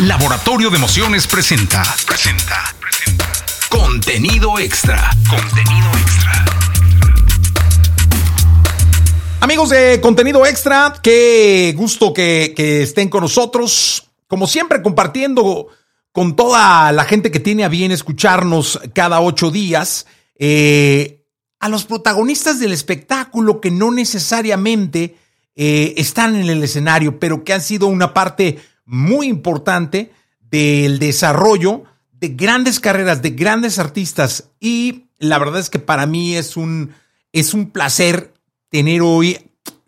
Laboratorio de Emociones presenta. Presenta. Presenta. Contenido extra. Contenido extra. Amigos de Contenido Extra, qué gusto que, estén con nosotros. Como siempre, compartiendo con toda la gente que tiene a bien escucharnos cada ocho días. Eh, a los protagonistas del espectáculo que no necesariamente eh, están en el escenario, pero que han sido una parte muy importante del desarrollo de grandes carreras, de grandes artistas. Y la verdad es que para mí es un, es un placer tener hoy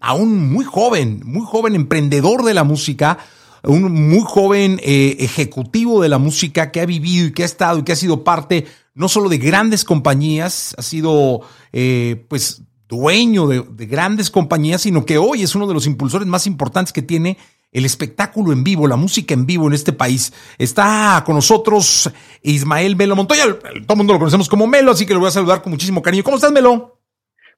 a un muy joven, muy joven emprendedor de la música, un muy joven eh, ejecutivo de la música que ha vivido y que ha estado y que ha sido parte no solo de grandes compañías, ha sido eh, pues dueño de, de, grandes compañías, sino que hoy es uno de los impulsores más importantes que tiene el espectáculo en vivo, la música en vivo en este país. Está con nosotros Ismael Melo Montoya. Todo el mundo lo conocemos como Melo, así que lo voy a saludar con muchísimo cariño. ¿Cómo estás, Melo?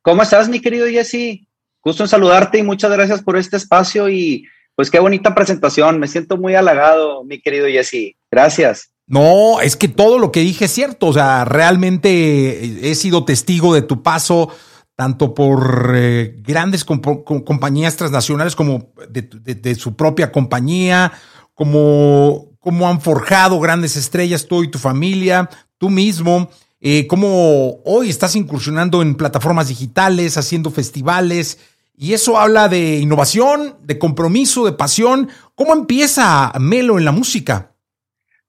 ¿Cómo estás, mi querido Jesse? Gusto en saludarte y muchas gracias por este espacio y pues qué bonita presentación. Me siento muy halagado, mi querido Jesse. Gracias. No, es que todo lo que dije es cierto. O sea, realmente he sido testigo de tu paso tanto por eh, grandes compañías transnacionales como de, su propia compañía, como, como, han forjado grandes estrellas tú y tu familia, tú mismo, eh, como hoy estás incursionando en plataformas digitales, haciendo festivales, y eso habla de innovación, de compromiso, de pasión. ¿Cómo empieza Melo en la música?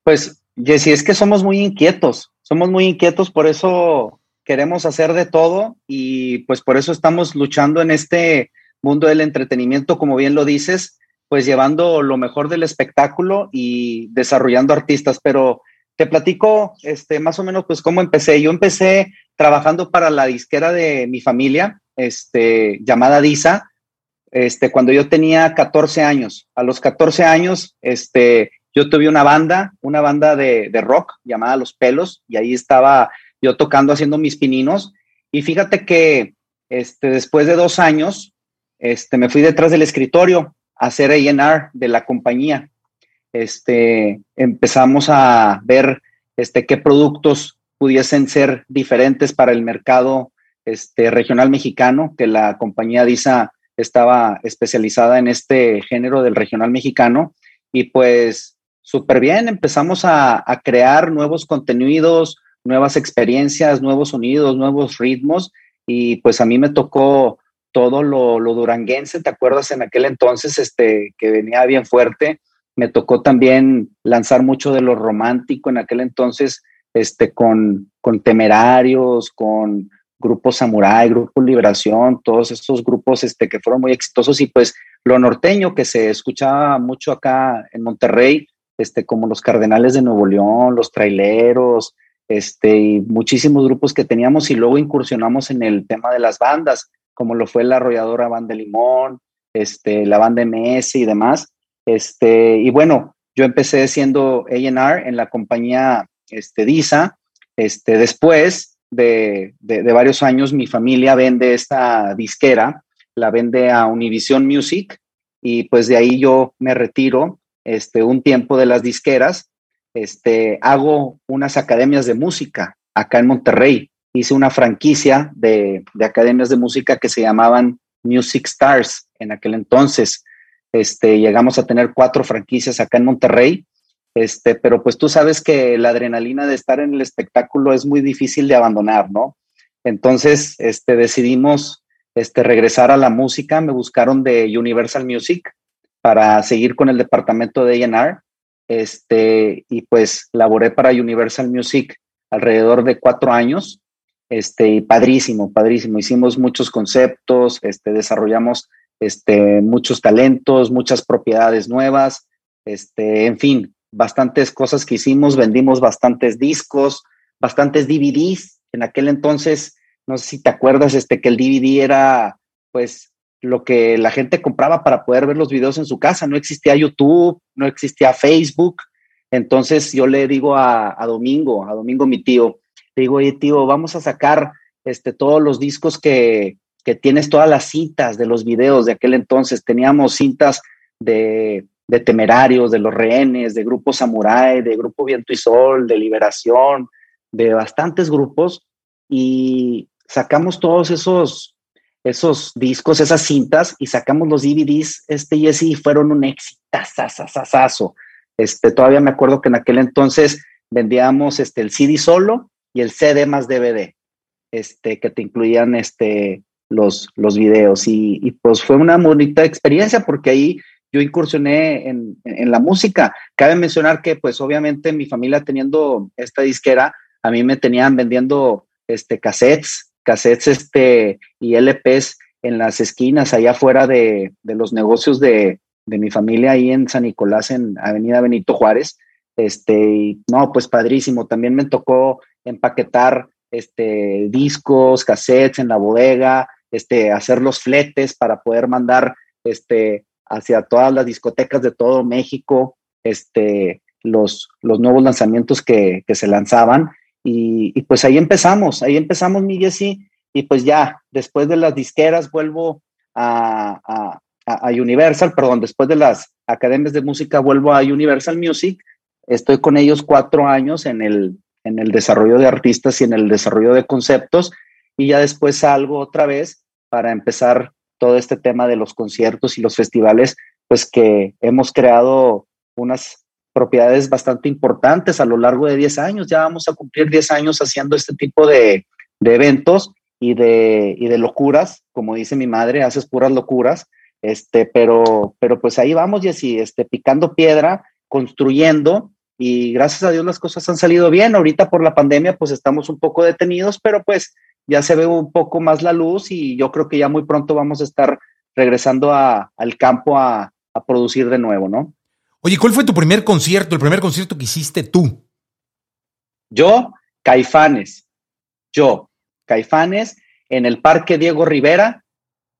Pues, Jessy, es que somos muy inquietos, somos muy inquietos, por eso queremos hacer de todo y pues por eso estamos luchando en este mundo del entretenimiento, como bien lo dices, pues llevando lo mejor del espectáculo y desarrollando artistas, pero te platico este más o menos pues cómo empecé. Yo empecé trabajando para la disquera de mi familia, este llamada Disa, este cuando yo tenía 14 años. A los 14 años este yo tuve una banda, una banda de, de rock llamada Los Pelos y ahí estaba yo tocando, haciendo mis pininos. Y fíjate que este, después de dos años, este, me fui detrás del escritorio a hacer A&R de la compañía. Este, empezamos a ver este, qué productos pudiesen ser diferentes para el mercado este, regional mexicano, que la compañía DISA estaba especializada en este género del regional mexicano. Y pues súper bien, empezamos a, a, crear nuevos contenidos, nuevas experiencias, nuevos sonidos, nuevos ritmos. Y pues a mí me tocó todo lo, duranguense, ¿te acuerdas en aquel entonces este, que venía bien fuerte? Me tocó también lanzar mucho de lo romántico en aquel entonces, este, con, con temerarios, con grupos samurai, grupo liberación, todos estos grupos este, que fueron muy exitosos. Y pues lo norteño que se escuchaba mucho acá en Monterrey, este, como los Cardenales de Nuevo León, los traileros, este, y muchísimos grupos que teníamos y luego incursionamos en el tema de las bandas, como lo fue la arrolladora Banda Limón, este, la banda MS y demás. Este, y bueno, yo empecé siendo A&R en la compañía este, DISA. Este, después de, de, de, varios años, mi familia vende esta disquera, la vende a Univision Music y pues de ahí yo me retiro este, un tiempo de las disqueras este, hago unas academias de música acá en Monterrey. Hice una franquicia de, academias de música que se llamaban Music Stars en aquel entonces. Este, llegamos a tener cuatro franquicias acá en Monterrey. Este, pero pues tú sabes que la adrenalina de estar en el espectáculo es muy difícil de abandonar, ¿no? Entonces, este, decidimos este, regresar a la música. Me buscaron de Universal Music para seguir con el departamento de A&R este, y pues laboré para Universal Music alrededor de cuatro años, este, y padrísimo, padrísimo. Hicimos muchos conceptos, este, desarrollamos este, muchos talentos, muchas propiedades nuevas, este, en fin, bastantes cosas que hicimos, vendimos bastantes discos, bastantes DVDs. En aquel entonces, no sé si te acuerdas, este, que el DVD era, pues, lo que la gente compraba para poder ver los videos en su casa. No existía YouTube, no existía Facebook. Entonces yo le digo a, Domingo, a Domingo mi tío, le digo, oye tío, vamos a sacar este, todos los discos que, que tienes, todas las cintas de los videos de aquel entonces. Teníamos cintas de, de temerarios, de los rehenes, de Grupo Samurai, de Grupo Viento y Sol, de Liberación, de bastantes grupos y sacamos todos esos, esos discos, esas cintas y sacamos los DVDs, este y ese y fueron un éxito. Este, todavía me acuerdo que en aquel entonces vendíamos este, el CD solo y el CD más DVD, este, que te incluían este, los, los videos. Y, y pues fue una bonita experiencia porque ahí yo incursioné en, en, la música. Cabe mencionar que pues obviamente mi familia teniendo esta disquera, a mí me tenían vendiendo este, cassettes, cassettes este, y LPs en las esquinas allá afuera de, de los negocios de, de, mi familia ahí en San Nicolás, en Avenida Benito Juárez. Este, y, no, pues padrísimo. También me tocó empaquetar este, discos, cassettes en la bodega, este, hacer los fletes para poder mandar este, hacia todas las discotecas de todo México, este, los, los nuevos lanzamientos que, que se lanzaban. Y, pues ahí empezamos, ahí empezamos, mi y pues ya, después de las disqueras vuelvo a, a, a, Universal, perdón, después de las academias de música vuelvo a Universal Music, estoy con ellos cuatro años en el, en el desarrollo de artistas y en el desarrollo de conceptos, y ya después salgo otra vez para empezar todo este tema de los conciertos y los festivales, pues que hemos creado unas propiedades bastante importantes a lo largo de 10 años. Ya vamos a cumplir 10 años haciendo este tipo de, de eventos y de, y de locuras, como dice mi madre, haces puras locuras, este, pero, pero pues ahí vamos, Jessy, este, picando piedra, construyendo, y gracias a Dios las cosas han salido bien. Ahorita por la pandemia, pues estamos un poco detenidos, pero pues ya se ve un poco más la luz y yo creo que ya muy pronto vamos a estar regresando a, al campo a, a, producir de nuevo, ¿no? Oye, ¿cuál fue tu primer concierto, el primer concierto que hiciste tú? Yo, Caifanes. Yo, Caifanes, en el Parque Diego Rivera,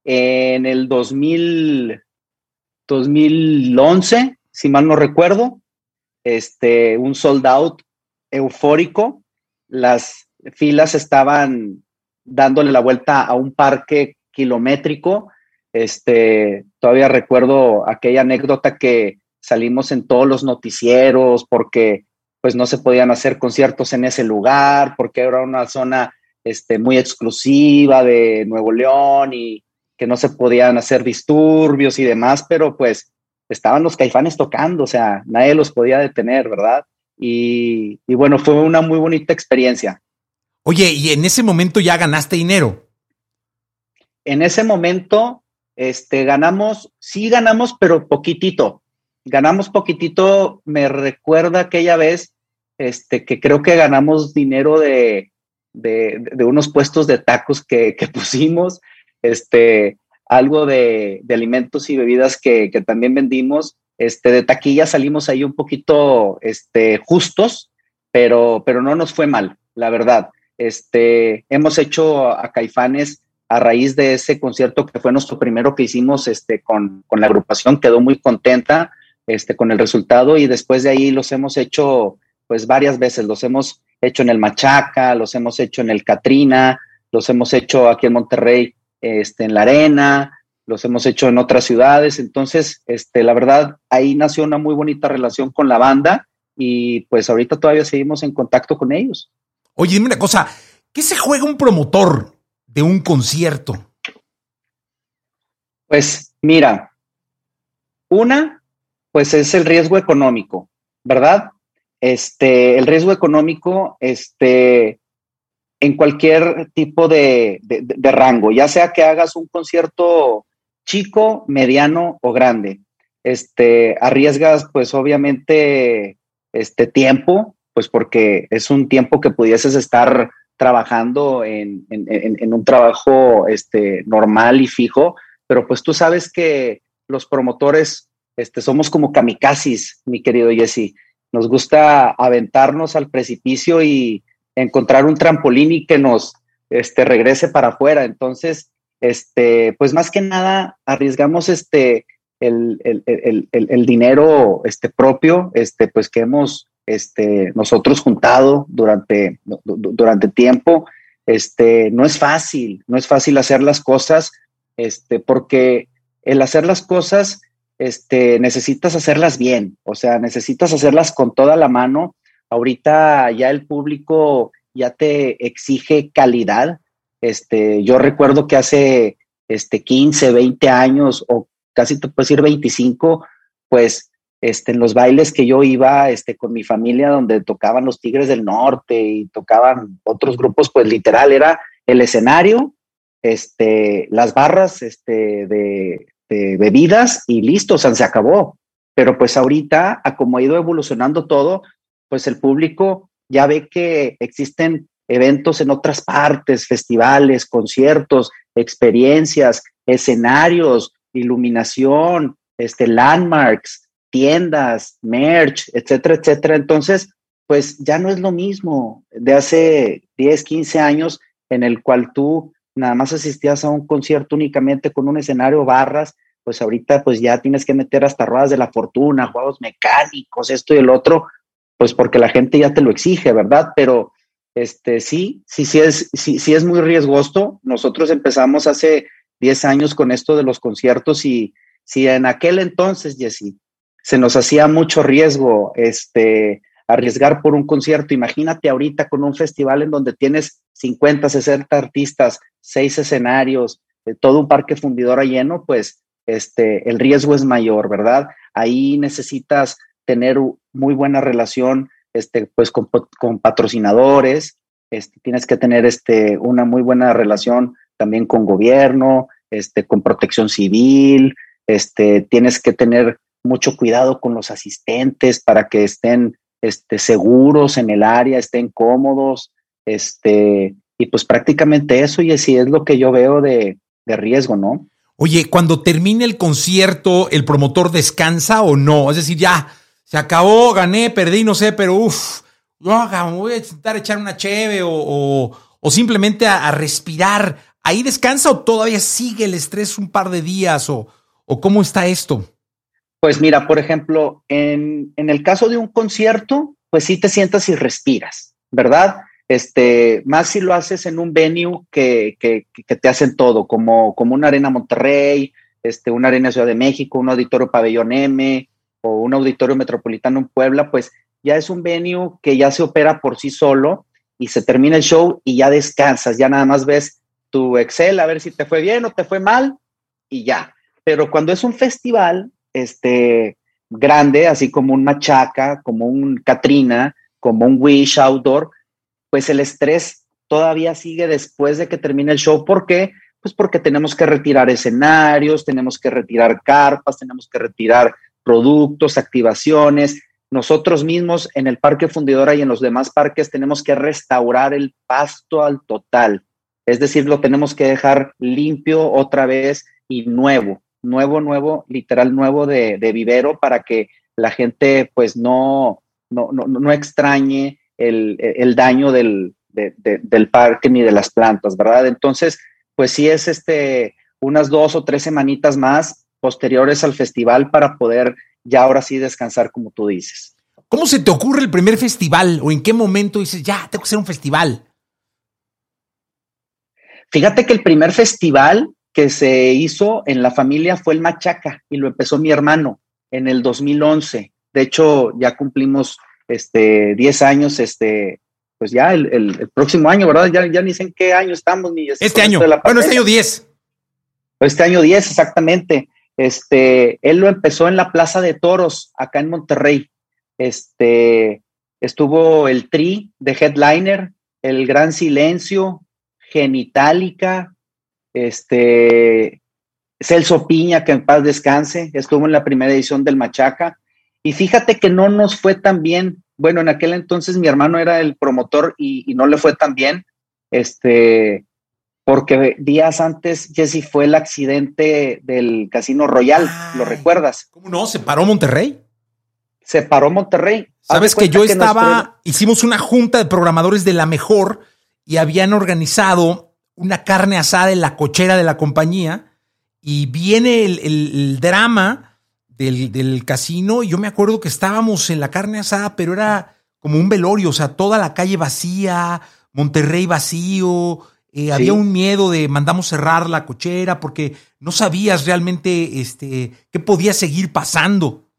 en el 2000, 2011, si mal no recuerdo, este, un sold out eufórico. Las filas estaban dándole la vuelta a un parque kilométrico. Este, todavía recuerdo aquella anécdota que salimos en todos los noticieros porque pues no se podían hacer conciertos en ese lugar, porque era una zona este, muy exclusiva de Nuevo León y que no se podían hacer disturbios y demás, pero pues estaban los caifanes tocando, o sea, nadie los podía detener, ¿verdad? Y, y bueno, fue una muy bonita experiencia. Oye, ¿y en ese momento ya ganaste dinero? En ese momento, este, ganamos, sí ganamos, pero poquitito. Ganamos poquitito, me recuerda aquella vez, este, que creo que ganamos dinero de, de, unos puestos de tacos que, que, pusimos, este, algo de, de alimentos y bebidas que, que, también vendimos. Este, de taquilla salimos ahí un poquito este, justos, pero, pero no nos fue mal, la verdad. Este, hemos hecho a Caifanes a raíz de ese concierto que fue nuestro primero que hicimos este, con, con, la agrupación, quedó muy contenta este, con el resultado y después de ahí los hemos hecho pues varias veces, los hemos hecho en el Machaca, los hemos hecho en el Catrina, los hemos hecho aquí en Monterrey, este, en la Arena, los hemos hecho en otras ciudades, entonces, este, la verdad, ahí nació una muy bonita relación con la banda y pues ahorita todavía seguimos en contacto con ellos. Oye, dime una cosa, ¿qué se juega un promotor de un concierto? Pues mira, una, pues es el riesgo económico, ¿verdad? Este, el riesgo económico, este, en cualquier tipo de, de, rango, ya sea que hagas un concierto chico, mediano o grande. Este, arriesgas, pues obviamente, este tiempo, pues porque es un tiempo que pudieses estar trabajando en, en, en, un trabajo este, normal y fijo, pero pues tú sabes que los promotores este, somos como kamikazes, mi querido Jesse. Nos gusta aventarnos al precipicio y encontrar un trampolín y que nos este, regrese para afuera. Entonces, este, pues más que nada arriesgamos este, el, el, el, el, dinero este, propio, este, pues que hemos este, nosotros juntado durante, durante tiempo. Este, no es fácil, no es fácil hacer las cosas, este, porque el hacer las cosas este, necesitas hacerlas bien, o sea, necesitas hacerlas con toda la mano. Ahorita ya el público ya te exige calidad. Este, yo recuerdo que hace este, 15, 20 años o casi te puedo decir 25, pues este, en los bailes que yo iba este, con mi familia donde tocaban los Tigres del Norte y tocaban otros grupos, pues literal era el escenario, este, las barras este, de, bebidas y listo, o se acabó. Pero pues ahorita, a como ha ido evolucionando todo, pues el público ya ve que existen eventos en otras partes, festivales, conciertos, experiencias, escenarios, iluminación, este, landmarks, tiendas, merch, etcétera, etcétera. Entonces, pues ya no es lo mismo de hace 10, 15 años en el cual tú nada más asistías a un concierto únicamente con un escenario, barras, pues ahorita pues ya tienes que meter hasta ruedas de la fortuna, juegos mecánicos, esto y el otro, pues porque la gente ya te lo exige, ¿verdad? Pero este sí, sí, sí es, sí, sí es muy riesgoso. Nosotros empezamos hace 10 años con esto de los conciertos y si en aquel entonces, Jesse, se nos hacía mucho riesgo este, arriesgar por un concierto, imagínate ahorita con un festival en donde tienes 50, 60 artistas, seis escenarios, eh, todo un parque fundidor lleno, pues este, el riesgo es mayor, ¿verdad? Ahí necesitas tener muy buena relación este, pues, con, patrocinadores, este, tienes que tener este, una muy buena relación también con gobierno, este, con protección civil, este, tienes que tener mucho cuidado con los asistentes para que estén este, seguros en el área, estén cómodos, este, y pues prácticamente eso, y así es lo que yo veo de, de riesgo, ¿no? Oye, cuando termine el concierto, ¿el promotor descansa o no? Es decir, ya se acabó, gané, perdí, no sé, pero uff, yo voy a intentar echar una cheve o, o, simplemente a, respirar. ¿Ahí descansa o todavía sigue el estrés un par de días o, o cómo está esto? Pues mira, por ejemplo, en, en el caso de un concierto, pues sí te sientas y respiras, ¿verdad? este, más si lo haces en un venue que, que, que, te hacen todo, como, como una arena Monterrey, este, una arena Ciudad de México, un auditorio Pabellón M o un auditorio metropolitano en Puebla, pues ya es un venue que ya se opera por sí solo y se termina el show y ya descansas, ya nada más ves tu Excel a ver si te fue bien o te fue mal y ya. Pero cuando es un festival, este, grande, así como un Machaca, como un Katrina, como un Wish Outdoor, pues el estrés todavía sigue después de que termine el show. ¿Por qué? Pues porque tenemos que retirar escenarios, tenemos que retirar carpas, tenemos que retirar productos, activaciones. Nosotros mismos en el Parque Fundidora y en los demás parques tenemos que restaurar el pasto al total. Es decir, lo tenemos que dejar limpio otra vez y nuevo, nuevo, nuevo, literal nuevo de, vivero para que la gente pues no, no, no, no extrañe el, daño del, del parque ni de las plantas, ¿verdad? Entonces, pues sí es este, unas dos o tres semanitas más posteriores al festival para poder ya ahora sí descansar como tú dices. ¿Cómo se te ocurre el primer festival o en qué momento dices, ya, tengo que hacer un festival? Fíjate que el primer festival que se hizo en la familia fue el Machaca y lo empezó mi hermano en el 2011. De hecho, ya cumplimos este, 10 años, este, pues ya el, próximo año, ¿verdad? Ya, ya ni sé en qué año estamos. Ni este año, bueno, este año 10. Este año 10, exactamente. Este, él lo empezó en la Plaza de Toros, acá en Monterrey. Este, estuvo el Tri de Headliner, El Gran Silencio, Genitalica, este, Celso Piña, que en paz descanse, estuvo en la primera edición del Machaca, y fíjate que no nos fue tan bien. Bueno, en aquel entonces mi hermano era el promotor y, no le fue tan bien, este, porque días antes, Jesse, fue el accidente del Casino Royal, ¿lo recuerdas? ¿Cómo no? ¿Se paró Monterrey? Se paró Monterrey. Sabes que yo estaba, hicimos una junta de programadores de la mejor y habían organizado una carne asada en la cochera de la compañía y viene el drama del, casino y yo me acuerdo que estábamos en la carne asada, pero era como un velorio, o sea, toda la calle vacía, Monterrey vacío, eh, había un miedo de mandamos cerrar la cochera porque no sabías realmente este, qué podía seguir pasando.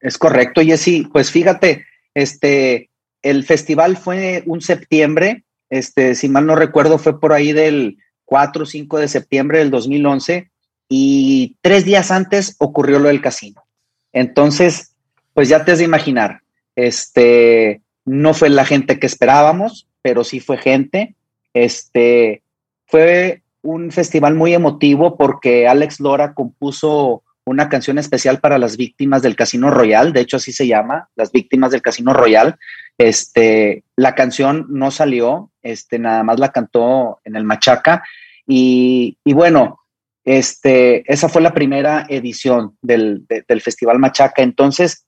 Es correcto, Jessy. Pues fíjate, este, el festival fue un septiembre, este, si mal no recuerdo, fue por ahí del 4 o 5 de septiembre del 2011 y tres días antes ocurrió lo del casino. Entonces, pues ya te has de imaginar, este, no fue la gente que esperábamos, pero sí fue gente. Este, fue un festival muy emotivo porque Alex Lora compuso una canción especial para las víctimas del Casino Royal, de hecho así se llama, las víctimas del Casino Royal. Este, la canción no salió, este, nada más la cantó en el Machaca y, bueno, este, esa fue la primera edición del, del Festival Machaca. Entonces,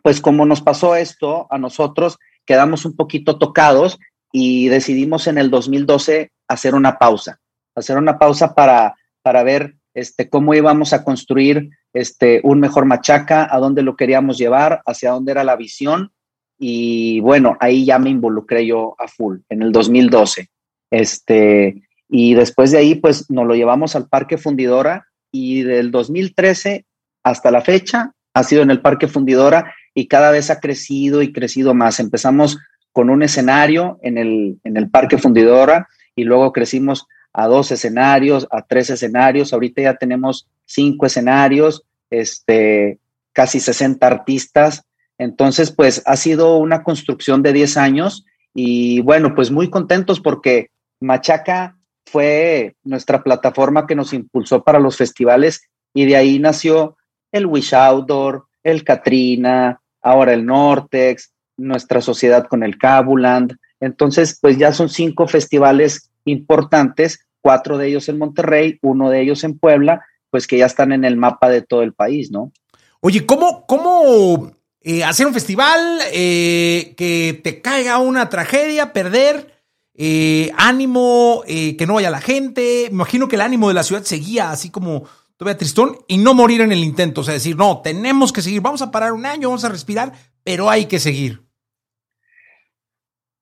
pues como nos pasó esto a nosotros, quedamos un poquito tocados y decidimos en el 2012 hacer una pausa, hacer una pausa para, para ver este, cómo íbamos a construir este, un mejor machaca, a dónde lo queríamos llevar, hacia dónde era la visión. Y bueno, ahí ya me involucré yo a full, en el 2012. Este, y después de ahí, pues nos lo llevamos al Parque Fundidora y del 2013 hasta la fecha ha sido en el Parque Fundidora y cada vez ha crecido y crecido más. Empezamos con un escenario en el, en el Parque Fundidora y luego crecimos a dos escenarios, a tres escenarios. Ahorita ya tenemos cinco escenarios, este, casi 60 artistas. Entonces, pues ha sido una construcción de 10 años y bueno, pues muy contentos porque Machaca fue nuestra plataforma que nos impulsó para los festivales y de ahí nació el Wish Outdoor, el Katrina, ahora el Nortex, nuestra sociedad con el Cabuland. Entonces, pues ya son cinco festivales importantes, cuatro de ellos en Monterrey, uno de ellos en Puebla, pues que ya están en el mapa de todo el país, ¿no? Oye, ¿cómo, cómo eh, hacer un festival eh, que te caiga una tragedia, perder? Eh, ánimo, que no vaya la gente. Me imagino que el ánimo de la ciudad seguía así como todavía tristón y no morir en el intento. O sea, decir, no, tenemos que seguir, vamos a parar un año, vamos a respirar, pero hay que seguir.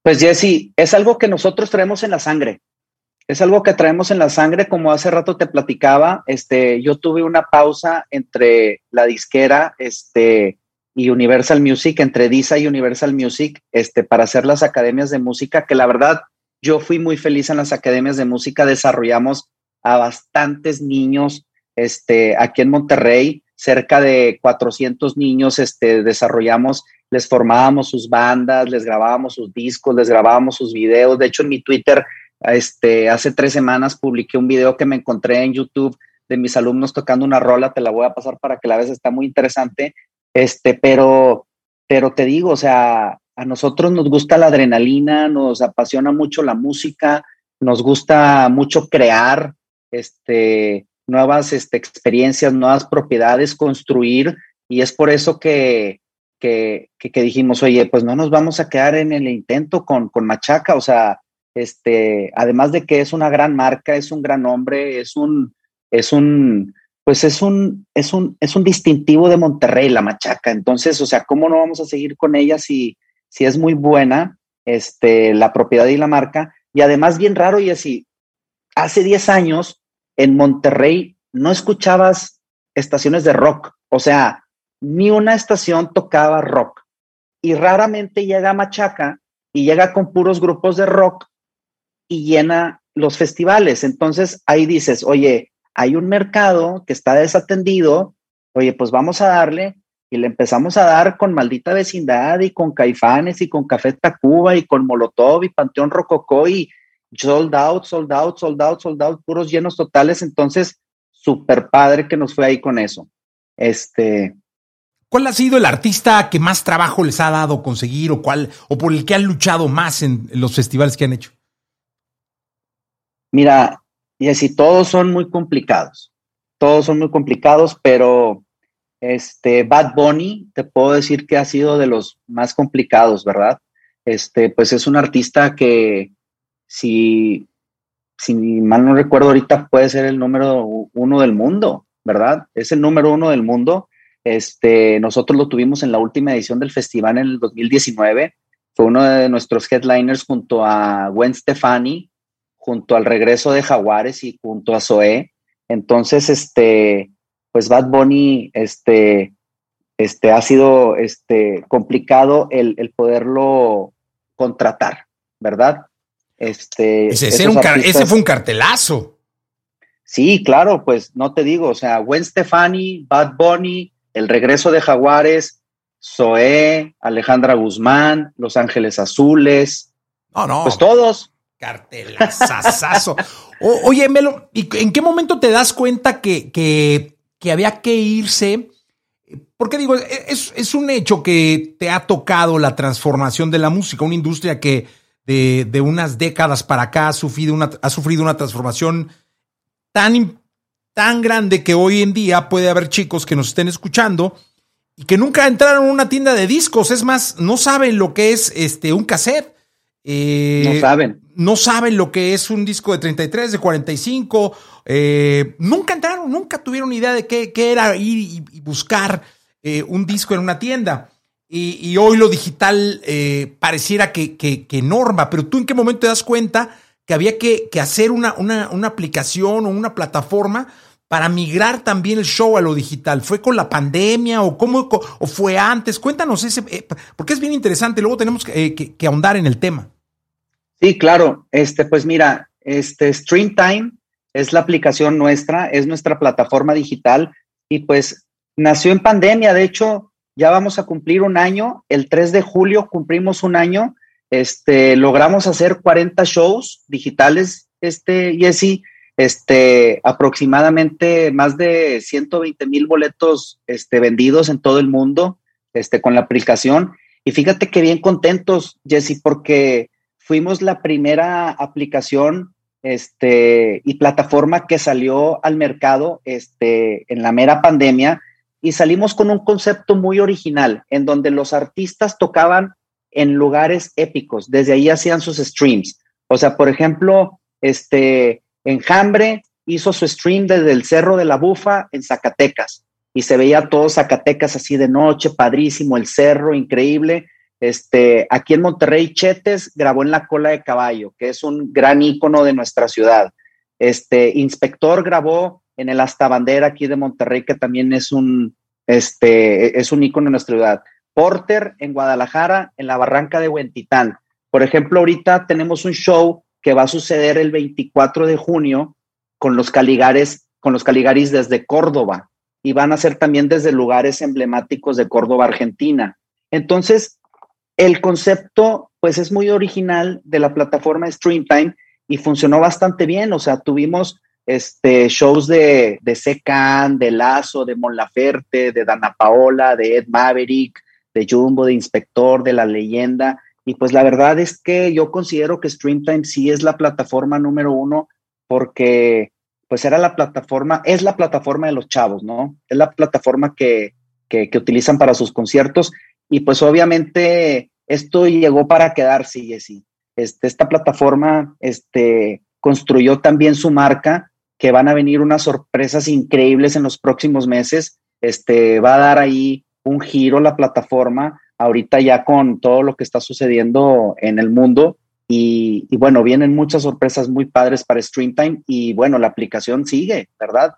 Pues Jesse, es algo que nosotros traemos en la sangre. Es algo que traemos en la sangre, como hace rato te platicaba, este, yo tuve una pausa entre la disquera, este, y Universal Music, entre DISA y Universal Music, este, para hacer las academias de música, que la verdad, yo fui muy feliz en las academias de música, desarrollamos a bastantes niños, este, aquí en Monterrey, cerca de 400 niños, este, desarrollamos, les formábamos sus bandas, les grabábamos sus discos, les grabábamos sus videos. De hecho, en mi Twitter, este, hace tres semanas publiqué un video que me encontré en YouTube de mis alumnos tocando una rola, te la voy a pasar para que la veas, está muy interesante. Este, pero, pero te digo, o sea, a nosotros nos gusta la adrenalina, nos apasiona mucho la música, nos gusta mucho crear, este, nuevas este, experiencias, nuevas propiedades, construir, y es por eso que, que, dijimos, oye, pues no nos vamos a quedar en el intento con, con Machaca, o sea, este, además de que es una gran marca, es un gran hombre, es un, es un, pues es un, es un, es un distintivo de Monterrey, la Machaca. Entonces, o sea, ¿cómo no vamos a seguir con ella si, si es muy buena este, la propiedad y la marca? Y además, bien raro, y así, hace 10 años en Monterrey no escuchabas estaciones de rock, o sea, ni una estación tocaba rock. Y raramente llega Machaca y llega con puros grupos de rock y llena los festivales. Entonces ahí dices, oye, hay un mercado que está desatendido, oye, pues vamos a darle y le empezamos a dar con Maldita Vecindad y con Caifanes y con Café Tacuba y con Molotov y Panteón Rococó y sold out, sold out, sold out, sold out, puros llenos totales. Entonces, súper padre que nos fue ahí con eso. Este. ¿Cuál ha sido el artista que más trabajo les ha dado conseguir o cuál, o por el que han luchado más en los festivales que han hecho? Mira, y así todos son muy complicados. Todos son muy complicados, pero este Bad Bunny, te puedo decir que ha sido de los más complicados, ¿verdad? Este, pues es un artista que, si, si mal no recuerdo ahorita, puede ser el número uno del mundo, ¿verdad? Es el número uno del mundo. Este, nosotros lo tuvimos en la última edición del festival en el 2019. Fue uno de nuestros headliners junto a Gwen Stefani, junto al regreso de Jaguares y junto a Zoé. Entonces, este, pues Bad Bunny, este, este, ha sido este, complicado el, el poderlo contratar, ¿verdad? Este, ese, ese, fue un cartelazo. Sí, claro, pues no te digo, o sea, Gwen Stefani, Bad Bunny, El Regreso de Jaguares, Zoé, Alejandra Guzmán, Los Ángeles Azules. No, no. Pues todos. Cartelazazazo. oye, Melo, ¿y en qué momento te das cuenta que, que, había que irse? Porque digo, es, es, un hecho que te ha tocado la transformación de la música, una industria que de, de unas décadas para acá ha sufrido una, ha sufrido una transformación tan, tan grande que hoy en día puede haber chicos que nos estén escuchando y que nunca entraron a una tienda de discos. Es más, no saben lo que es este, un cassette. Eh, no saben. No saben lo que es un disco de 33, de 45. Eh, nunca entraron, nunca tuvieron idea de qué, era ir y, buscar eh, un disco en una tienda. Y, hoy lo digital pareciera que, que, norma, pero tú en qué momento te das cuenta que había que, hacer una, una, una, aplicación o una plataforma para migrar también el show a lo digital? ¿Fue con la pandemia o cómo o fue antes? Cuéntanos ese, eh, porque es bien interesante. Luego tenemos eh, que, ahondar en el tema. Sí, claro. Este, pues mira, este Streamtime es la aplicación nuestra, es nuestra plataforma digital y pues nació en pandemia. De hecho, ya vamos a cumplir un año. El 3 de julio cumplimos un año. Este, logramos hacer 40 shows digitales, este, Jesse este, aproximadamente más de 120 mil boletos este, vendidos en todo el mundo este, con la aplicación. Y fíjate que bien contentos, Jesse, porque fuimos la primera aplicación este, y plataforma que salió al mercado este, en la mera pandemia y salimos con un concepto muy original en donde los artistas tocaban en lugares épicos, desde ahí hacían sus streams. O sea, por ejemplo, este, Enjambre hizo su stream desde el Cerro de la Bufa en Zacatecas y se veía todo Zacatecas así de noche, padrísimo, el cerro, increíble. Este, aquí en Monterrey, Chetes grabó en la cola de caballo, que es un gran ícono de nuestra ciudad. Este, Inspector grabó en el Hasta Bandera aquí de Monterrey, que también es un, este, es un ícono de nuestra ciudad. Porter en Guadalajara, en la Barranca de Huentitán. Por ejemplo, ahorita tenemos un show que va a suceder el 24 de junio con los Caligares, con los Caligaris desde Córdoba y van a ser también desde lugares emblemáticos de Córdoba, Argentina. Entonces, el concepto pues es muy original de la plataforma Streamtime y funcionó bastante bien, o sea, tuvimos este, shows de, de Secan, de Lazo, de Mon Laferte, de Dana Paola, de Ed Maverick, de Jumbo, de Inspector, de La Leyenda, y pues la verdad es que yo considero que Streamtime sí es la plataforma número uno porque pues era la plataforma, es la plataforma de los chavos, ¿no? Es la plataforma que, que, utilizan para sus conciertos. Y pues obviamente esto llegó para quedarse, Jessy. Este, esta plataforma este, construyó también su marca, que van a venir unas sorpresas increíbles en los próximos meses. Este, va a dar ahí un giro la plataforma ahorita ya con todo lo que está sucediendo en el mundo. Y, bueno, vienen muchas sorpresas muy padres para Streamtime y bueno, la aplicación sigue, ¿verdad?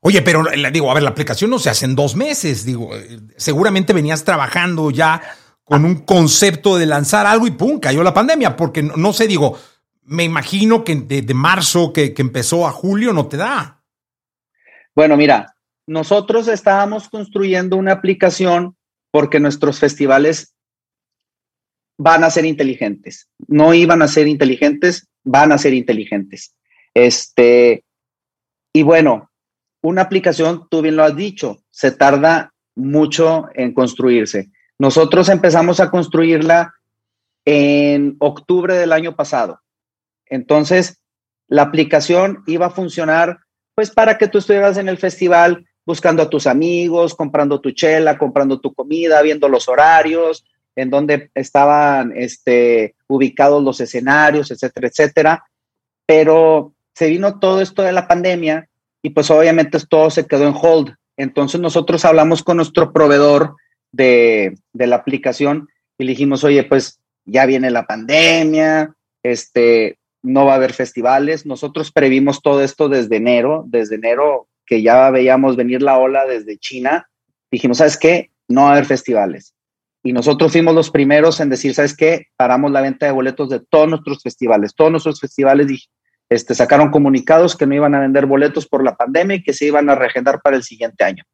Oye, pero digo, a ver, la aplicación no se hace en dos meses, digo, seguramente venías trabajando ya con un concepto de lanzar algo y pum, cayó la pandemia, porque no, sé, digo, me imagino que de, marzo que, que empezó a julio no te da. Bueno, mira, nosotros estábamos construyendo una aplicación porque nuestros festivales van a ser inteligentes. No iban a ser inteligentes, van a ser inteligentes. Este, y bueno, una aplicación, tú bien lo has dicho, se tarda mucho en construirse. Nosotros empezamos a construirla en octubre del año pasado. Entonces, la aplicación iba a funcionar pues para que tú estuvieras en el festival buscando a tus amigos, comprando tu chela, comprando tu comida, viendo los horarios, en dónde estaban este, ubicados los escenarios, etcétera, etcétera. Pero se vino todo esto de la pandemia y pues obviamente todo se quedó en hold. Entonces nosotros hablamos con nuestro proveedor de, de la aplicación y dijimos, oye, pues ya viene la pandemia, este, no va a haber festivales. Nosotros previmos todo esto desde enero, desde enero que ya veíamos venir la ola desde China. Dijimos, ¿sabes qué? No va a haber festivales. Y nosotros fuimos los primeros en decir, ¿sabes qué? Paramos la venta de boletos de todos nuestros festivales. Todos nuestros festivales este, sacaron comunicados que no iban a vender boletos por la pandemia y que se iban a reagendar para el siguiente año.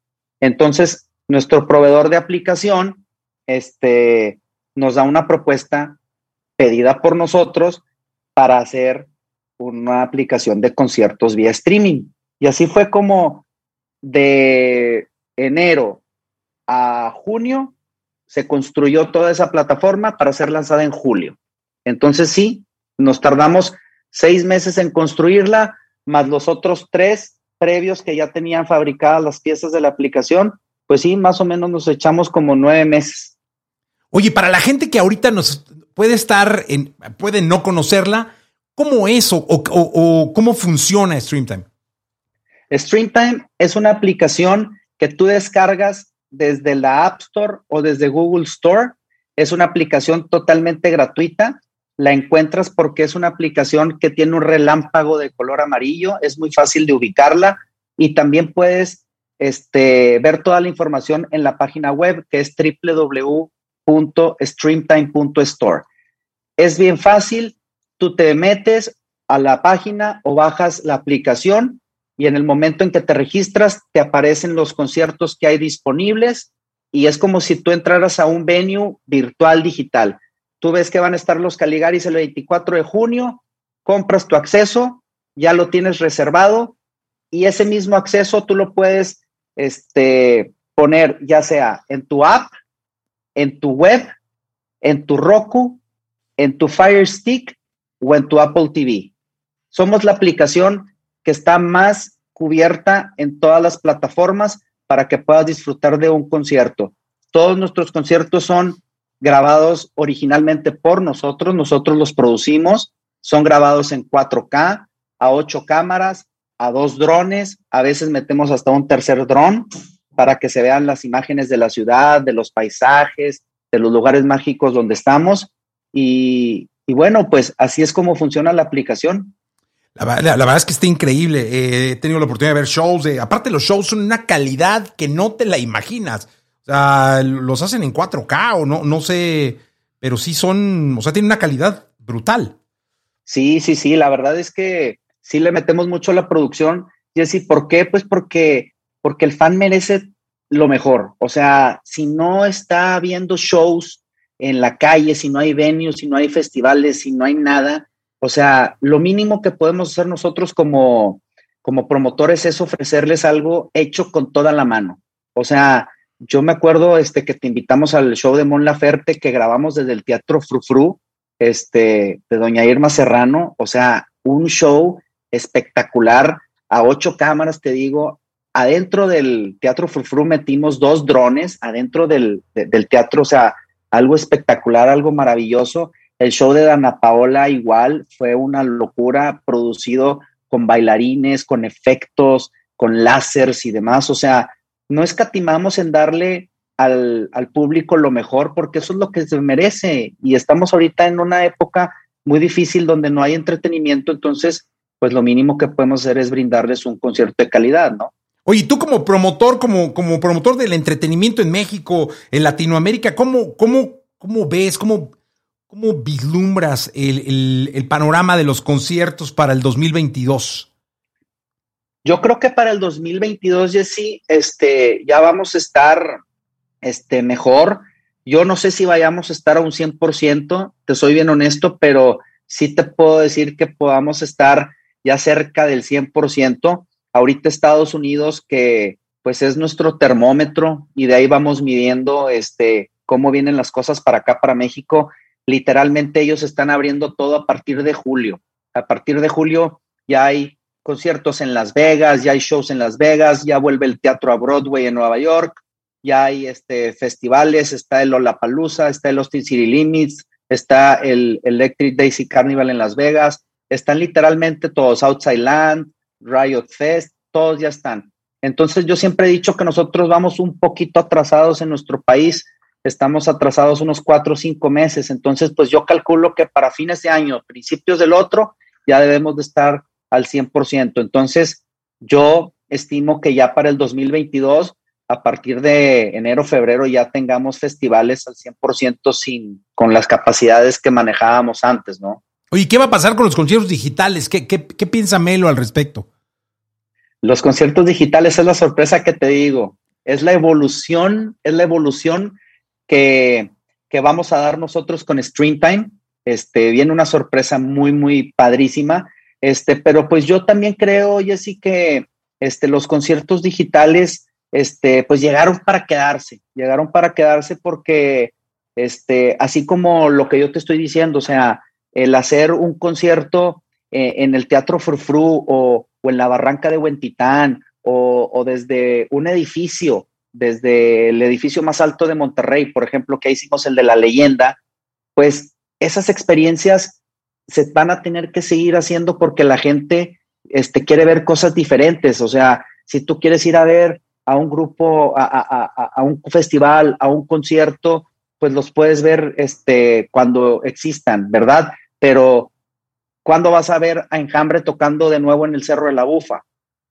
Entonces, nuestro proveedor de aplicación este, nos da una propuesta pedida por nosotros para hacer una aplicación de conciertos vía streaming. Y así fue como de enero a junio se construyó toda esa plataforma para ser lanzada en julio. Entonces sí, nos tardamos seis meses en construirla, más los otros tres previos que ya tenían fabricadas las piezas de la aplicación, pues sí, más o menos nos echamos como nueve meses. Oye, para la gente que ahorita nos puede estar, en, puede no conocerla, ¿cómo es o, o cómo funciona Streamtime? Streamtime es una aplicación que tú descargas desde la App Store o desde Google Store. Es una aplicación totalmente gratuita. La encuentras porque es una aplicación que tiene un relámpago de color amarillo. Es muy fácil de ubicarla y también puedes este, ver toda la información en la página web que es www.streamtime.store. Es bien fácil. Tú te metes a la página o bajas la aplicación y en el momento en que te registras te aparecen los conciertos que hay disponibles y es como si tú entraras a un venue virtual digital. Tú ves que van a estar los Caligaris el 24 de junio, compras tu acceso, ya lo tienes reservado y ese mismo acceso tú lo puedes este, poner ya sea en tu app, en tu web, en tu Roku, en tu Fire Stick o en tu Apple TV. Somos la aplicación que está más cubierta en todas las plataformas para que puedas disfrutar de un concierto. Todos nuestros conciertos son grabados originalmente por nosotros, nosotros los producimos, son grabados en 4K, a 8 cámaras, a dos drones, a veces metemos hasta un tercer dron para que se vean las imágenes de la ciudad, de los paisajes, de los lugares mágicos donde estamos. Y, y bueno, pues así es como funciona la aplicación. La, verdad es que está increíble. Eh, he tenido la oportunidad de ver shows. aparte, los shows son una calidad que no te la imaginas. O sea, los hacen en 4K o no, no sé, pero sí son, o sea, tienen una calidad brutal. Sí, sí, sí. La verdad es que sí le metemos mucho a la producción. Jesse, ¿por qué? Pues porque, porque el fan merece lo mejor. O sea, si no está viendo shows en la calle, si no hay venues, si no hay festivales, si no hay nada, o sea, lo mínimo que podemos hacer nosotros como, como promotores es ofrecerles algo hecho con toda la mano. O sea, yo me acuerdo este, que te invitamos al show de Mon Laferte que grabamos desde el Teatro Frufru, este, de Doña Irma Serrano. O sea, un show espectacular a ocho cámaras, te digo. Adentro del Teatro Frufru metimos dos drones, adentro del, del teatro, o sea, algo espectacular, algo maravilloso. El show de Dana Paola igual fue una locura, producido con bailarines, con efectos, con láseres y demás. O sea, no escatimamos en darle al, al, público lo mejor porque eso es lo que se merece. Y estamos ahorita en una época muy difícil donde no hay entretenimiento, entonces, pues lo mínimo que podemos hacer es brindarles un concierto de calidad, ¿no? Oye, tú como promotor, como, como promotor del entretenimiento en México, en Latinoamérica, ¿cómo, cómo, cómo ves, cómo ¿Cómo vislumbras el, panorama de los conciertos para el 2022? Yo creo que para el 2022, Jesse, este, ya vamos a estar este, mejor. Yo no sé si vayamos a estar a un 100%, te soy bien honesto, pero sí te puedo decir que podamos estar ya cerca del 100%. Ahorita Estados Unidos, que pues es nuestro termómetro y de ahí vamos midiendo este, cómo vienen las cosas para acá, para México literalmente ellos están abriendo todo a partir de julio. A partir de julio ya hay conciertos en Las Vegas, ya hay shows en Las Vegas, ya vuelve el teatro a Broadway en Nueva York, ya hay este, festivales, está el Lollapalooza, está el Austin City Limits, está el Electric Daisy Carnival en Las Vegas, están literalmente todos, Outside Land, Riot Fest, todos ya están. Entonces yo siempre he dicho que nosotros vamos un poquito atrasados en nuestro país estamos atrasados unos cuatro o cinco meses. Entonces, pues yo calculo que para fines de año, principios del otro, ya debemos de estar al 100%. Entonces, yo estimo que ya para el 2022, a partir de enero, febrero, ya tengamos festivales al 100% sin, con las capacidades que manejábamos antes, ¿no? Oye, ¿qué va a pasar con los conciertos digitales? ¿Qué, qué, qué piensa Melo al respecto? Los conciertos digitales es la sorpresa que te digo. Es la evolución, es la evolución que, que vamos a dar nosotros con Streamtime. Este, viene una sorpresa muy, muy padrísima. Este, pero pues yo también creo, Jessy, que este, los conciertos digitales, este, pues llegaron para quedarse, llegaron para quedarse porque, este, así como lo que yo te estoy diciendo, o sea, el hacer un concierto eh, en el Teatro Frufru o, o, en la Barranca de Huentitán o, o, desde un edificio, desde el edificio más alto de Monterrey, por ejemplo, que hicimos el de la leyenda, pues esas experiencias se van a tener que seguir haciendo porque la gente este, quiere ver cosas diferentes. O sea, si tú quieres ir a ver a un grupo, a, a, a, un festival, a un concierto, pues los puedes ver este, cuando existan, ¿verdad? Pero, ¿cuándo vas a ver a Enjambre tocando de nuevo en el Cerro de la Bufa?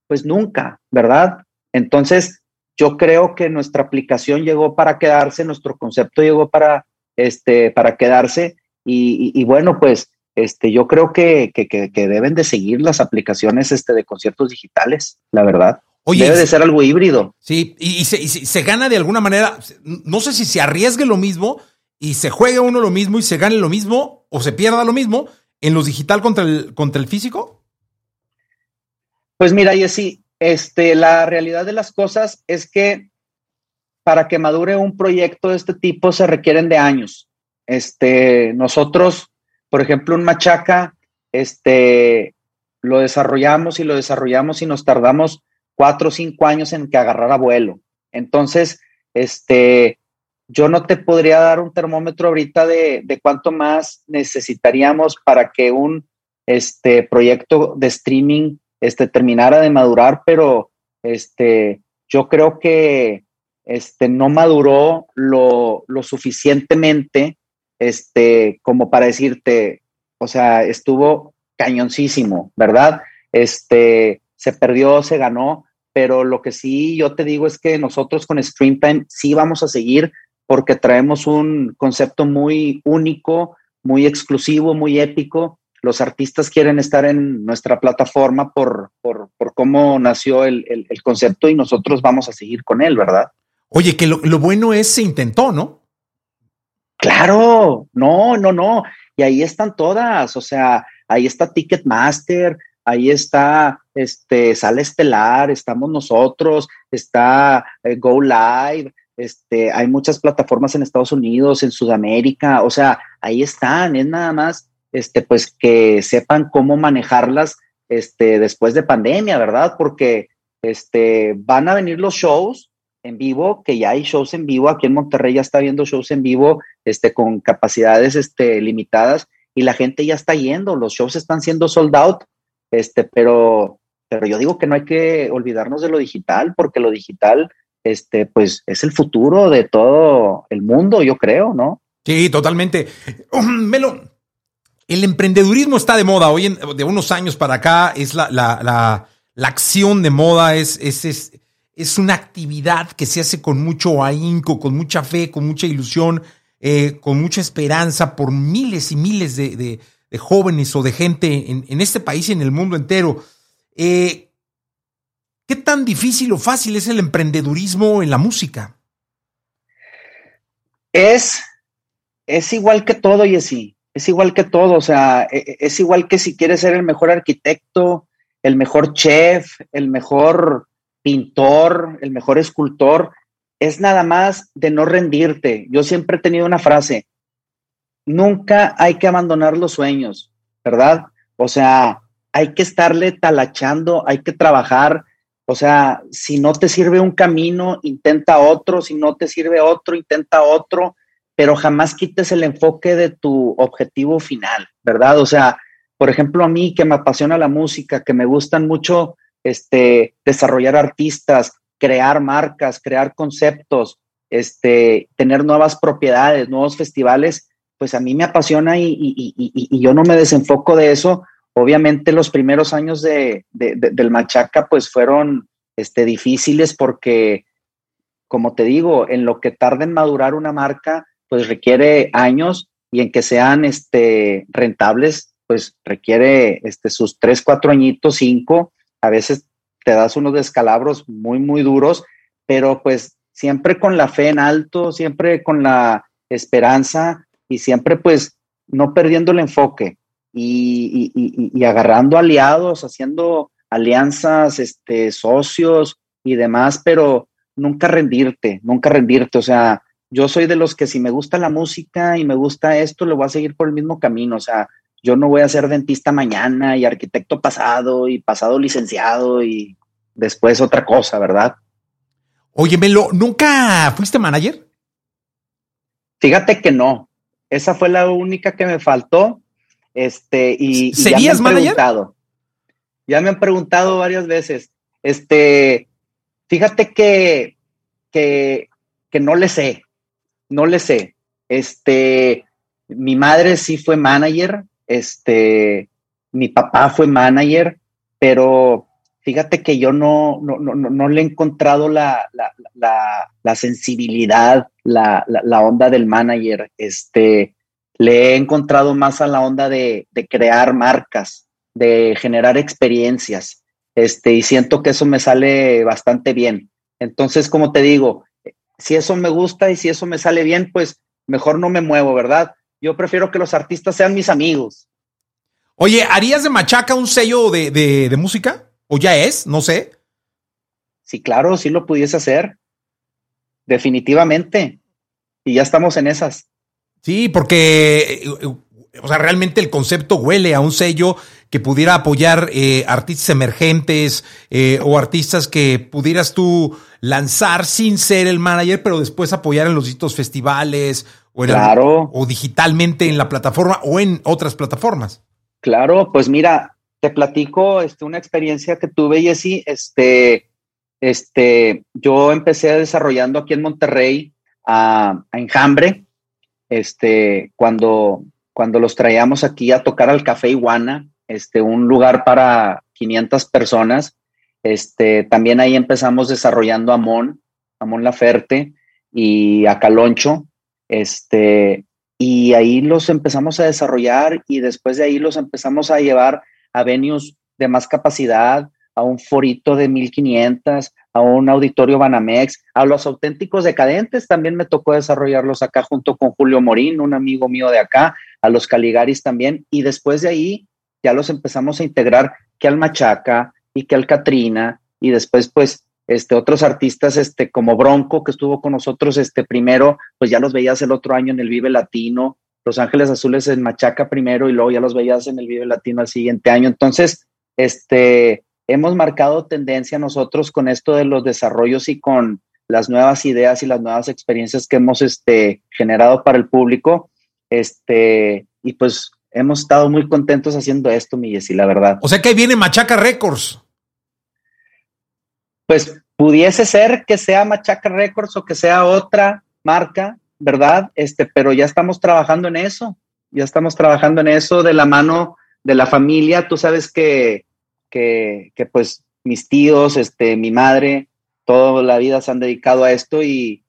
Pues nunca, ¿verdad? Entonces, yo creo que nuestra aplicación llegó para quedarse, nuestro concepto llegó para, este, para quedarse. Y, y, y bueno, pues este, yo creo que, que, que, deben de seguir las aplicaciones este, de conciertos digitales, la verdad. Oye, Debe de ser algo híbrido. Sí, y, y, se, y, se, gana de alguna manera, no sé si se arriesgue lo mismo y se juegue uno lo mismo y se gane lo mismo o se pierda lo mismo en los digital contra el, contra el físico. Pues mira, Jessy, este, la realidad de las cosas es que para que madure un proyecto de este tipo se requieren de años. Este, nosotros por ejemplo, un machaca, este, lo desarrollamos y lo desarrollamos y nos tardamos cuatro o cinco años en que agarrara vuelo. Entonces, este, yo no te podría dar un termómetro ahorita de, de cuánto más necesitaríamos para que un este, proyecto de streaming este, terminara de madurar, pero este, yo creo que este, no maduró lo, lo suficientemente este, como para decirte, o sea, estuvo cañoncísimo, ¿verdad? Este, se perdió, se ganó, pero lo que sí yo te digo es que nosotros con Streamtime sí vamos a seguir porque traemos un concepto muy único, muy exclusivo, muy épico. Los artistas quieren estar en nuestra plataforma por, por, por cómo nació el, el, el, concepto y nosotros vamos a seguir con él, ¿verdad? Oye, que lo, lo bueno es se intentó, ¿no? Claro, no, no, no. Y ahí están todas, o sea, ahí está Ticketmaster, ahí está este Sala Estelar, estamos nosotros, está eh, Go Live, este, hay muchas plataformas en Estados Unidos, en Sudamérica, o sea, ahí están, es nada más este pues que sepan cómo manejarlas este después de pandemia, ¿verdad? Porque este van a venir los shows en vivo, que ya hay shows en vivo, aquí en Monterrey ya está viendo shows en vivo este, con capacidades este, limitadas y la gente ya está yendo, los shows están siendo sold out, este, pero, pero yo digo que no hay que olvidarnos de lo digital, porque lo digital este, pues, es el futuro de todo el mundo, yo creo, ¿no? Sí, totalmente. Melo, el emprendedurismo está de moda. Hoy, en, de unos años para acá, es la, la, la, acción de moda, es, es, es es una actividad que se hace con mucho ahínco, con mucha fe, con mucha ilusión, eh, con mucha esperanza por miles y miles de, de, de jóvenes o de gente en, en, este país y en el mundo entero. Eh, ¿Qué tan difícil o fácil es el emprendedurismo en la música? Es, es igual que todo, Jessy. Es igual que todo. O sea, e, e, es igual que si quieres ser el mejor arquitecto, el mejor chef, el mejor pintor, el mejor escultor, es nada más de no rendirte. Yo siempre he tenido una frase, nunca hay que abandonar los sueños, ¿verdad? O sea, hay que estarle talachando, hay que trabajar. O sea, si no te sirve un camino, intenta otro, si no te sirve otro, intenta otro, pero jamás quites el enfoque de tu objetivo final, ¿verdad? O sea, por ejemplo, a mí que me apasiona la música, que me gustan mucho este, desarrollar artistas, crear marcas, crear conceptos, este, tener nuevas propiedades, nuevos festivales, pues a mí me apasiona y, y, yo no me desenfoco de eso obviamente los primeros años de, del Machaca pues fueron este, difíciles porque, como te digo, en lo que tarda en madurar una marca, pues requiere años y en que sean este, rentables, pues requiere este, sus tres, cuatro añitos, cinco, a veces te das unos descalabros muy, muy duros, pero pues siempre con la fe en alto, siempre con la esperanza y siempre pues no perdiendo el enfoque y, agarrando aliados, haciendo alianzas, este, socios y demás, pero nunca rendirte, nunca rendirte. O sea, yo soy de los que si me gusta la música y me gusta esto, lo voy a seguir por el mismo camino. O sea, yo no voy a ser dentista mañana y arquitecto pasado y pasado licenciado y después otra cosa, ¿verdad? Oye, Melo, ¿nunca fuiste manager? Fíjate que no. Esa fue la única que me faltó este, y, ¿Serías ya me han Preguntado, ya me han preguntado varias veces. Este, fíjate que, que, que no le sé, no le sé. Este, mi madre sí fue manager, este, mi papá fue manager, pero fíjate que yo no, no, no, no le he encontrado la, la, la, la sensibilidad, la, onda del manager. Este, le he encontrado más a la onda de, crear marcas, de generar experiencias, este, y siento que eso me sale bastante bien. Entonces, como te digo, si eso me gusta y si eso me sale bien, pues mejor no me muevo, ¿verdad? Yo prefiero que los artistas sean mis amigos. Oye, ¿harías de Machaca un sello de, de música? ¿O ya es? No sé. Sí, claro, sí lo pudiese hacer. Definitivamente. Y ya estamos en esas. Sí, porque, eh, o sea, realmente el concepto huele a un sello que pudiera apoyar eh, artistas emergentes eh, o artistas que pudieras tú lanzar sin ser el manager, pero después apoyar en los distintos festivales o, o digitalmente en la plataforma o en otras plataformas. Claro, pues mira, te platico este, una experiencia que tuve, Jessy. Este, este, yo empecé desarrollando aquí en Monterrey a, a Enjambre, este, cuando, cuando los traíamos aquí a tocar al Café Iguana, este, un lugar para 500 personas. Este, también ahí empezamos desarrollando a Mon, a Mon Laferte y a Caloncho. Este, y ahí los empezamos a desarrollar y después de ahí los empezamos a llevar a venues de más capacidad, a un forito de 1500, a un auditorio Banamex, a los auténticos decadentes también me tocó desarrollarlos acá junto con Julio Morín, un amigo mío de acá, a los Caligaris también, y después de ahí ya los empezamos a integrar que al Machaca y que al Catrina, y después pues este, otros artistas este, como Bronco, que estuvo con nosotros este, primero, pues ya los veías el otro año en el Vive Latino, Los Ángeles Azules en Machaca primero y luego ya los veías en el Vive Latino al siguiente año. Entonces, este, hemos marcado tendencia nosotros con esto de los desarrollos y con las nuevas ideas y las nuevas experiencias que hemos este, generado para el público. Este, y pues hemos estado muy contentos haciendo esto, mi y la verdad. O sea que ahí viene Machaca Records. Pues pudiese ser que sea Machaca Records o que sea otra marca, ¿verdad? Este, pero ya estamos trabajando en eso. Ya estamos trabajando en eso de la mano de la familia. Tú sabes que que, pues mis tíos, este, mi madre, toda la vida se han dedicado a esto y,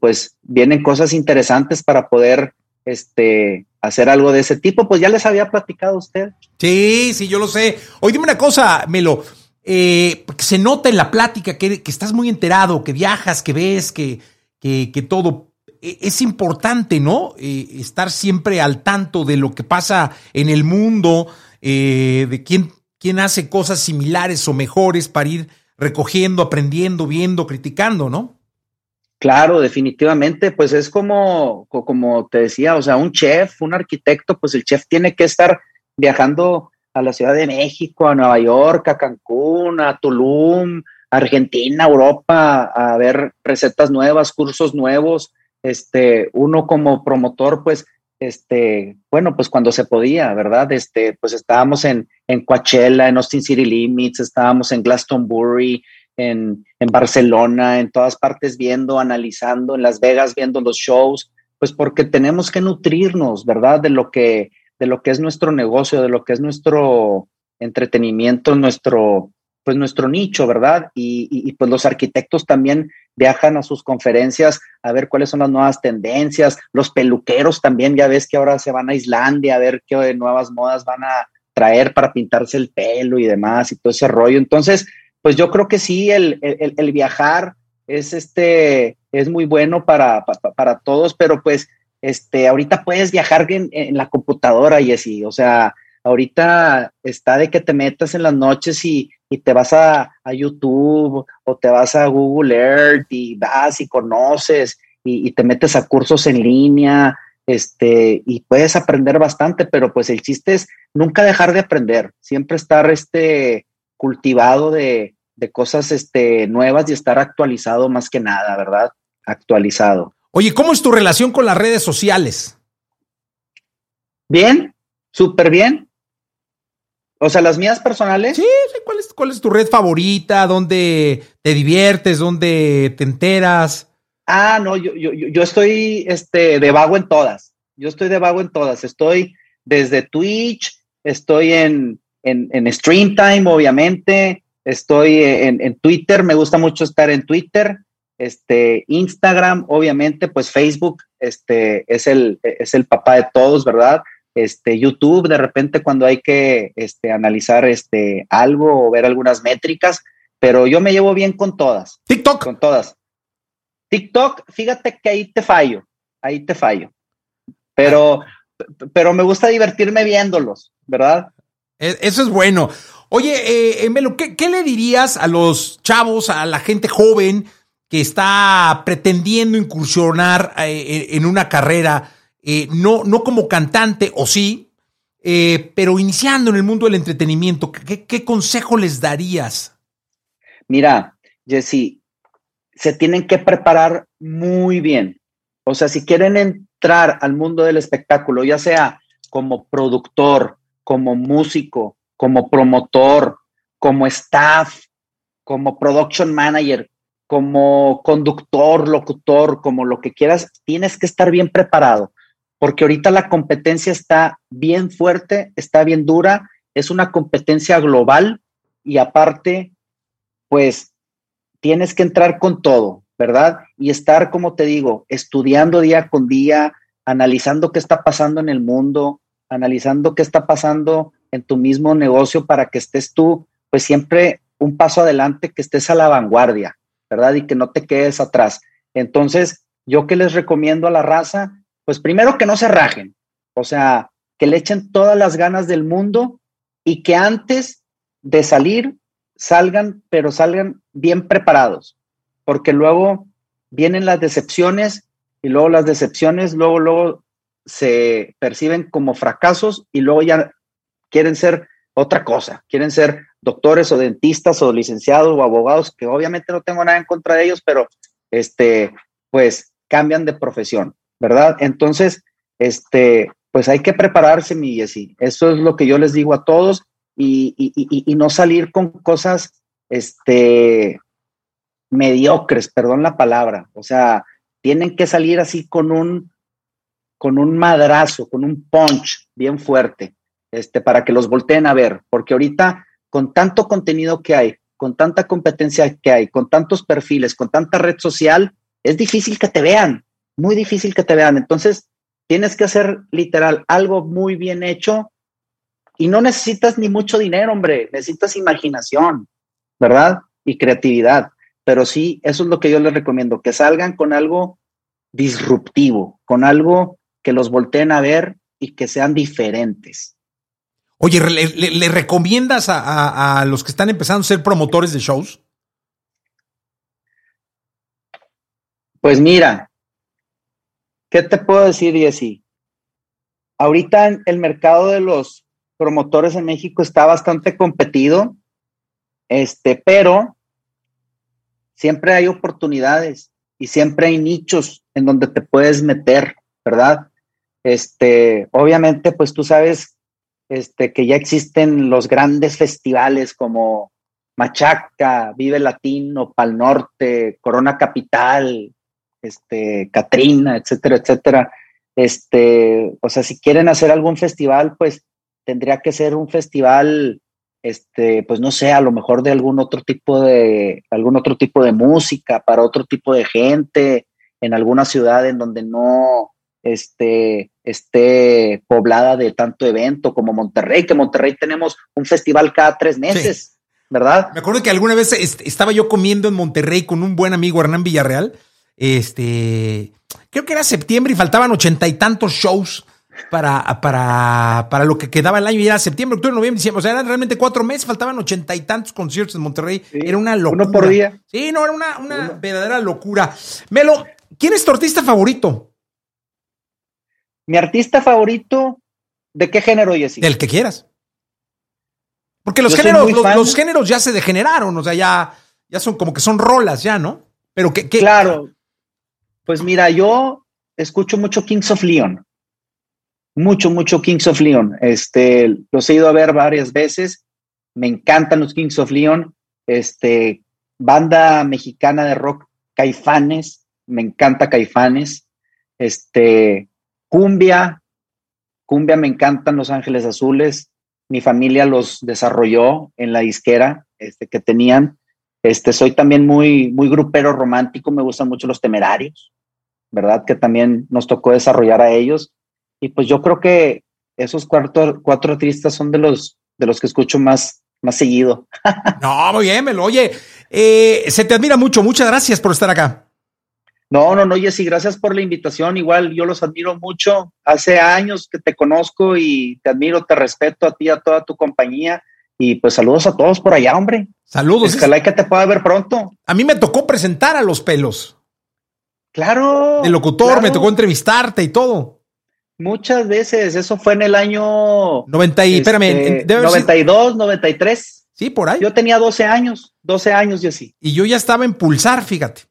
pues vienen cosas interesantes para poder este, hacer algo de ese tipo. Pues ya les había platicado a usted. Sí, sí, yo lo sé. Oye, dime una cosa, Melo. Eh, se nota en la plática que, estás muy enterado, que viajas, que ves, que, que, todo. E, es importante, ¿no? Eh, estar siempre al tanto de lo que pasa en el mundo, eh, de quién quién hace cosas similares o mejores para ir recogiendo, aprendiendo, viendo, criticando, ¿no? Claro, definitivamente, pues es como, como te decía, o sea, un chef, un arquitecto, pues el chef tiene que estar viajando a la Ciudad de México, a Nueva York, a Cancún, a Tulum, Argentina, Europa, a ver recetas nuevas, cursos nuevos. Este, uno como promotor, pues este, bueno, pues cuando se podía, ¿verdad? Este, pues estábamos en, en Coachella, en Austin City Limits, estábamos en Glastonbury, en, en, Barcelona, en todas partes viendo, analizando, en Las Vegas viendo los shows, pues porque tenemos que nutrirnos, ¿verdad? De lo que de lo que es nuestro negocio, de lo que es nuestro entretenimiento, nuestro, pues nuestro nicho, ¿verdad? Y, pues los arquitectos también viajan a sus conferencias a ver cuáles son las nuevas tendencias, los peluqueros también, ya ves que ahora se van a Islandia a ver qué nuevas modas van a traer para pintarse el pelo y demás y todo ese rollo. Entonces, pues yo creo que sí, el, viajar es, este, es muy bueno para, para, todos, pero pues este, ahorita puedes viajar en, en la computadora, y así, o sea, ahorita está de que te metas en las noches y, te vas a, YouTube o te vas a Google Earth y vas y conoces y, te metes a cursos en línea, este, y puedes aprender bastante, pero pues el chiste es nunca dejar de aprender, siempre estar este, cultivado de, de cosas este, nuevas y estar actualizado más que nada, ¿verdad? Actualizado. Oye, ¿cómo es tu relación con las redes sociales? Bien, súper bien. O sea, las mías personales. Sí. ¿Cuál es, ¿Cuál es tu red favorita? ¿Dónde te diviertes? ¿Dónde te enteras? Ah, no, yo, yo, yo estoy este, de vago en todas. Yo estoy de vago en todas. Estoy desde Twitch, estoy en, en, en Streamtime, obviamente. Estoy en, en, Twitter, me gusta mucho estar en Twitter. Este, Instagram, obviamente, pues Facebook este, es, el, es el papá de todos, ¿verdad? Este, YouTube de repente cuando hay que este, analizar este, algo o ver algunas métricas, pero yo me llevo bien con todas. TikTok. Con todas. TikTok, fíjate que ahí te fallo, ahí te fallo. Pero, pero me gusta divertirme viéndolos, ¿verdad? E, eso es bueno. Oye, eh, Melo, ¿qué, ¿qué, le dirías a los chavos, a la gente joven que está pretendiendo incursionar eh, en una carrera eh, no, no como cantante, o sí, eh, pero iniciando en el mundo del entretenimiento, ¿qué, consejo les darías? Mira, Jesse, se tienen que preparar muy bien. O sea, si quieren entrar al mundo del espectáculo, ya sea como productor, como músico, como promotor, como staff, como production manager, como conductor, locutor, como lo que quieras, tienes que estar bien preparado porque ahorita la competencia está bien fuerte, está bien dura, es una competencia global y aparte, pues tienes que entrar con todo, ¿verdad? Y estar, como te digo, estudiando día con día, analizando qué está pasando en el mundo, analizando qué está pasando en tu mismo negocio para que estés tú, pues siempre un paso adelante, que estés a la vanguardia, ¿verdad? Y que no te quedes atrás. Entonces, yo que les recomiendo a la raza, pues primero que no se rajen, o sea, que le echen todas las ganas del mundo y que antes de salir salgan, pero salgan bien preparados, porque luego vienen las decepciones y luego las decepciones, luego, luego se perciben como fracasos y luego ya quieren ser otra cosa, quieren ser doctores o dentistas o licenciados o abogados, que obviamente no tengo nada en contra de ellos, pero este, pues cambian de profesión. ¿Verdad? Entonces, este, pues hay que prepararse, mi Jessy. Eso es lo que yo les digo a todos y, y, no salir con cosas, este, mediocres, perdón la palabra. O sea, tienen que salir así con un, con un madrazo, con un punch bien fuerte, este, para que los volteen a ver, porque ahorita con tanto contenido que hay, con tanta competencia que hay, con tantos perfiles, con tanta red social, es difícil que te vean muy difícil que te vean. Entonces, tienes que hacer literal algo muy bien hecho y no necesitas ni mucho dinero, hombre, necesitas imaginación, ¿verdad? Y creatividad. Pero sí, eso es lo que yo les recomiendo, que salgan con algo disruptivo, con algo que los volteen a ver y que sean diferentes. Oye, ¿le, recomiendas a, a, los que están empezando a ser promotores de shows? Pues mira, ¿Qué te puedo decir, Jessy? Ahorita el mercado de los promotores en México está bastante competido, este, pero siempre hay oportunidades y siempre hay nichos en donde te puedes meter, ¿verdad? Este, obviamente, pues tú sabes este, que ya existen los grandes festivales como Machaca, Vive Latino, Pal Norte, Corona Capital, este, Katrina, etcétera, etcétera. este, o sea, si quieren hacer algún festival, pues tendría que ser un festival, este, pues no sé, a lo mejor de algún otro tipo de, algún otro tipo de música, para otro tipo de gente, en alguna ciudad en donde no, este, esté poblada de tanto evento como Monterrey, que Monterrey tenemos un festival cada tres meses, ¿verdad? Me acuerdo que alguna vez estaba yo comiendo en Monterrey con un buen amigo Hernán Villarreal, este, creo que era septiembre y faltaban ochenta y tantos shows para, para, para lo que quedaba el año. Y era septiembre, octubre, noviembre, diciembre. O sea, eran realmente cuatro meses, faltaban ochenta y tantos conciertos en Monterrey. era una locura. Uno por día. Sí, no, era una, una verdadera locura. Melo, ¿quién es tu artista favorito? Mi artista favorito, ¿de qué género, Jessy? Del que quieras. Porque los géneros, los, géneros ya se degeneraron, o sea, ya, ya son como que son rolas ya, ¿no? Pero que, Claro. Pues mira, yo escucho mucho Kings of Leon. Mucho, mucho Kings of Leon. Este, los he ido a ver varias veces. Me encantan los Kings of Leon. Este, banda mexicana de rock, Caifanes. Me encanta Caifanes. Este, Cumbia, Cumbia me encantan Los Ángeles Azules. Mi familia los desarrolló en la disquera este, que tenían. Este, soy también muy, muy grupero romántico, me gustan mucho los temerarios, ¿verdad? Que también nos tocó desarrollar a ellos. Y pues yo creo que esos cuatro, cuatro artistas son de los, de los que escucho más, más seguido. no, muy bien, Melo. Oye, eh, se te admira mucho. Muchas gracias por estar acá. No, no, no, Jessy, gracias por la invitación. Igual yo los admiro mucho. Hace años que te conozco y te admiro, te respeto a ti, a toda tu compañía. Y pues saludos a todos por allá, hombre. Saludos. Ojalá que te pueda ver pronto. A mí me tocó presentar a los pelos. Claro. El locutor, me tocó entrevistarte y todo. Muchas veces, eso fue en el año 90 y, espérame, 92, 93. Sí, por ahí. Yo tenía 12 años, 12 años, Jessy. Y yo ya estaba en Pulsar, fíjate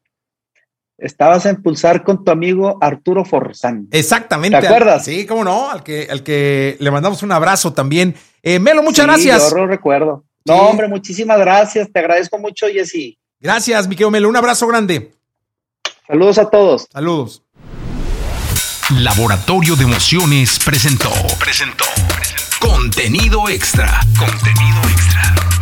estabas en Pulsar con tu amigo Arturo Forzán. Exactamente. ¿Te acuerdas? sí, cómo no, al que, al que le mandamos un abrazo también. Eh, Melo, muchas gracias. Yo lo recuerdo. No, hombre, muchísimas gracias. Te agradezco mucho, Jessy. Gracias, mi querido Melo. Un abrazo grande. Saludos a todos. Saludos. Laboratorio de Emociones presentó. Presentó. presentó. Contenido extra. Contenido extra.